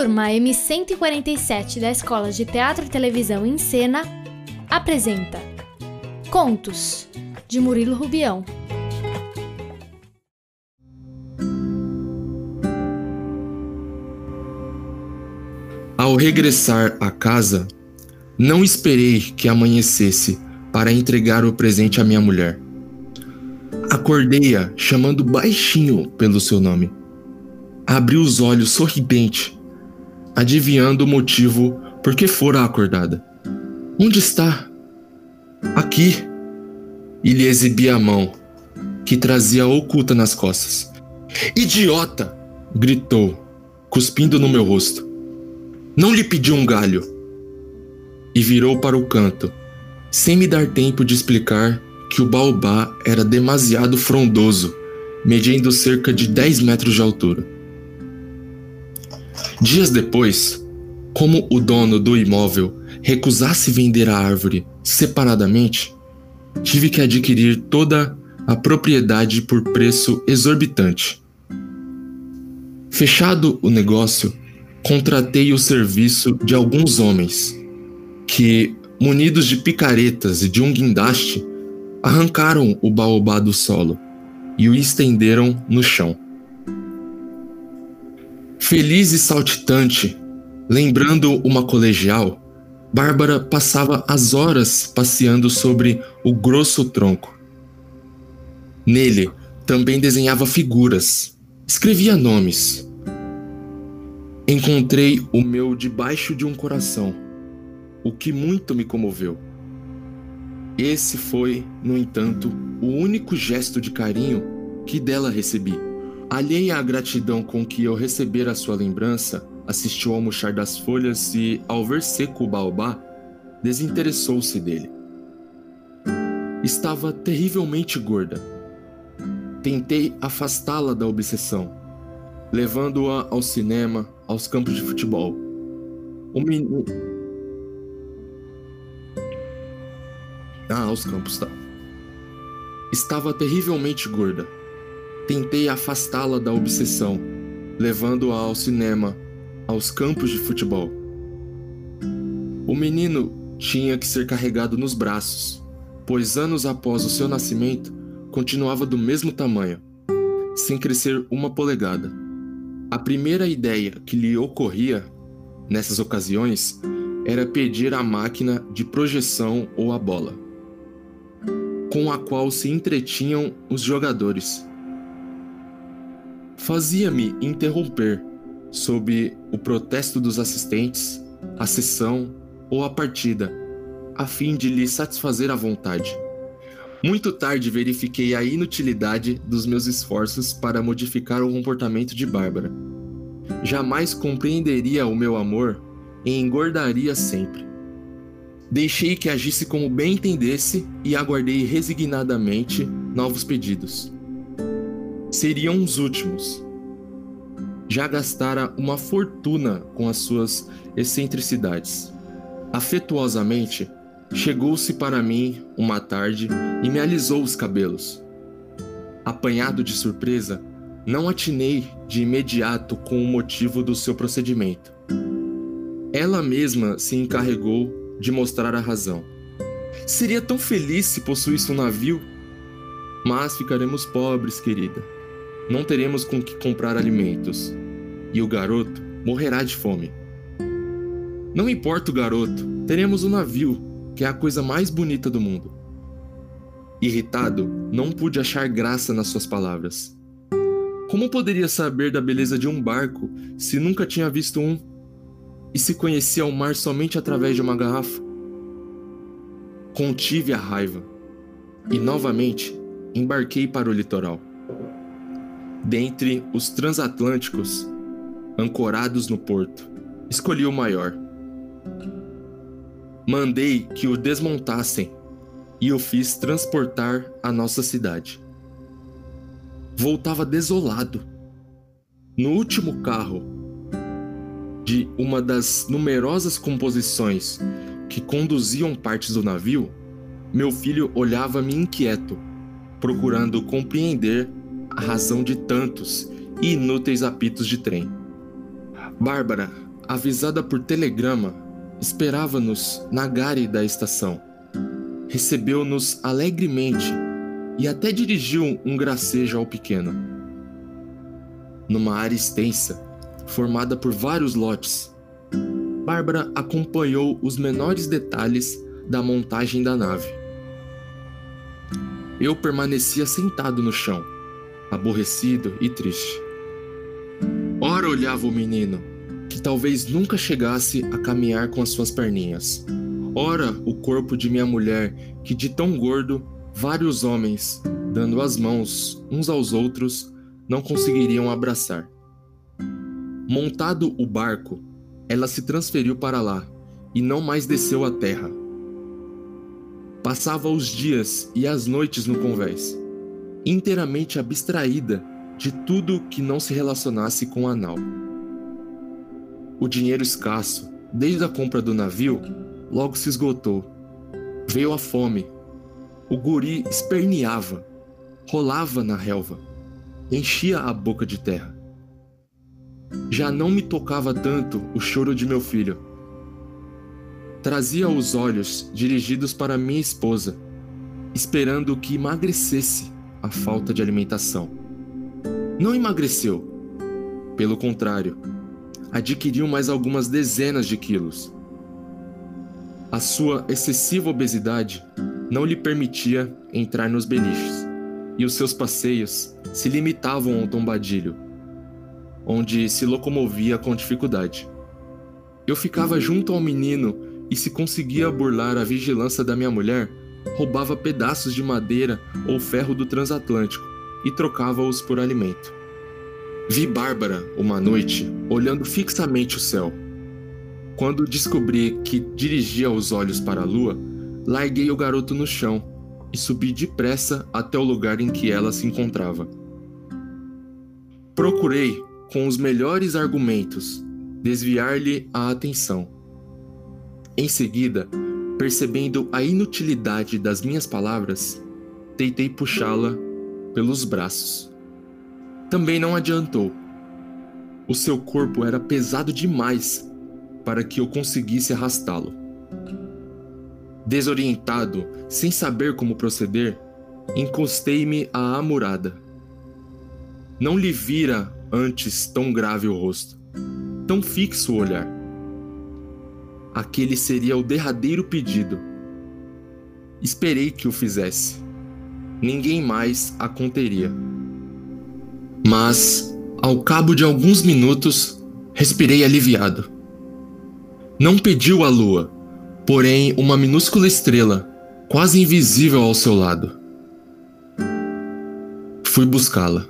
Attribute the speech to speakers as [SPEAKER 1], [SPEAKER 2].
[SPEAKER 1] turma M147 da Escola de Teatro e Televisão em Cena apresenta Contos, de Murilo Rubião.
[SPEAKER 2] Ao regressar à casa, não esperei que amanhecesse para entregar o presente à minha mulher. Acordei-a chamando baixinho pelo seu nome. Abri os olhos sorridente, adivinhando o motivo por que fora acordada. Onde está? Aqui. E lhe exibi a mão, que trazia oculta nas costas. Idiota! gritou, cuspindo no meu rosto. Não lhe pedi um galho. E virou para o canto, sem me dar tempo de explicar que o baobá era demasiado frondoso, medindo cerca de 10 metros de altura. Dias depois, como o dono do imóvel recusasse vender a árvore separadamente, tive que adquirir toda a propriedade por preço exorbitante. Fechado o negócio, contratei o serviço de alguns homens que, munidos de picaretas e de um guindaste, arrancaram o baobá do solo e o estenderam no chão. Feliz e saltitante, lembrando uma colegial, Bárbara passava as horas passeando sobre o grosso tronco. Nele também desenhava figuras, escrevia nomes Encontrei o meu debaixo de um coração, o que muito me comoveu. Esse foi, no entanto, o único gesto de carinho que dela recebi. Alheia à gratidão com que eu recebera sua lembrança, assistiu ao murchar das folhas e, ao ver seco o baobá, desinteressou-se dele. Estava terrivelmente gorda. Tentei afastá-la da obsessão, levando-a ao cinema, aos campos de futebol. O menino. Ah, aos campos, tá. Estava terrivelmente gorda. Tentei afastá-la da obsessão, levando-a ao cinema, aos campos de futebol. O menino tinha que ser carregado nos braços, pois anos após o seu nascimento continuava do mesmo tamanho, sem crescer uma polegada. A primeira ideia que lhe ocorria nessas ocasiões era pedir a máquina de projeção ou a bola, com a qual se entretinham os jogadores. Fazia-me interromper, sob o protesto dos assistentes, a sessão ou a partida, a fim de lhe satisfazer a vontade. Muito tarde verifiquei a inutilidade dos meus esforços para modificar o comportamento de Bárbara. Jamais compreenderia o meu amor e engordaria sempre. Deixei que agisse como bem entendesse e aguardei resignadamente novos pedidos. Seriam os últimos. Já gastara uma fortuna com as suas excentricidades. Afetuosamente, Chegou-se para mim uma tarde e me alisou os cabelos. Apanhado de surpresa, não atinei de imediato com o motivo do seu procedimento. Ela mesma se encarregou de mostrar a razão. Seria tão feliz se possuísse um navio, mas ficaremos pobres, querida. Não teremos com que comprar alimentos, e o garoto morrerá de fome. Não importa o garoto, teremos um navio que é a coisa mais bonita do mundo. Irritado, não pude achar graça nas suas palavras. Como poderia saber da beleza de um barco se nunca tinha visto um e se conhecia o mar somente através de uma garrafa? Contive a raiva e novamente embarquei para o litoral. Dentre os transatlânticos, ancorados no porto, escolhi o maior Mandei que o desmontassem e o fiz transportar à nossa cidade. Voltava desolado. No último carro de uma das numerosas composições que conduziam partes do navio, meu filho olhava-me inquieto, procurando compreender a razão de tantos e inúteis apitos de trem. Bárbara avisada por telegrama, esperava-nos na gare da estação. Recebeu-nos alegremente e até dirigiu um gracejo ao pequeno. Numa área extensa, formada por vários lotes, Bárbara acompanhou os menores detalhes da montagem da nave. Eu permanecia sentado no chão, aborrecido e triste. Ora olhava o menino, que talvez nunca chegasse a caminhar com as suas perninhas. Ora o corpo de minha mulher, que de tão gordo, vários homens, dando as mãos uns aos outros, não conseguiriam abraçar. Montado o barco, ela se transferiu para lá e não mais desceu à terra. Passava os dias e as noites no convés, inteiramente abstraída de tudo que não se relacionasse com Anal. O dinheiro escasso, desde a compra do navio, logo se esgotou. Veio a fome. O guri esperneava, rolava na relva, enchia a boca de terra. Já não me tocava tanto o choro de meu filho. Trazia os olhos dirigidos para minha esposa, esperando que emagrecesse a falta de alimentação. Não emagreceu. Pelo contrário, adquiriu mais algumas dezenas de quilos. A sua excessiva obesidade não lhe permitia entrar nos beliches, e os seus passeios se limitavam ao tombadilho onde se locomovia com dificuldade. Eu ficava junto ao menino e, se conseguia burlar a vigilância da minha mulher, roubava pedaços de madeira ou ferro do transatlântico e trocava-os por alimento. Vi Bárbara, uma noite, olhando fixamente o céu. Quando descobri que dirigia os olhos para a lua, larguei o garoto no chão e subi depressa até o lugar em que ela se encontrava. Procurei, com os melhores argumentos, desviar-lhe a atenção. Em seguida, percebendo a inutilidade das minhas palavras, tentei puxá-la pelos braços. Também não adiantou. O seu corpo era pesado demais para que eu conseguisse arrastá-lo. Desorientado, sem saber como proceder, encostei-me à amurada. Não lhe vira antes tão grave o rosto, tão fixo o olhar. Aquele seria o derradeiro pedido. Esperei que o fizesse. Ninguém mais a conteria. Mas, ao cabo de alguns minutos, respirei aliviado. Não pediu a lua, porém uma minúscula estrela, quase invisível ao seu lado. Fui buscá-la.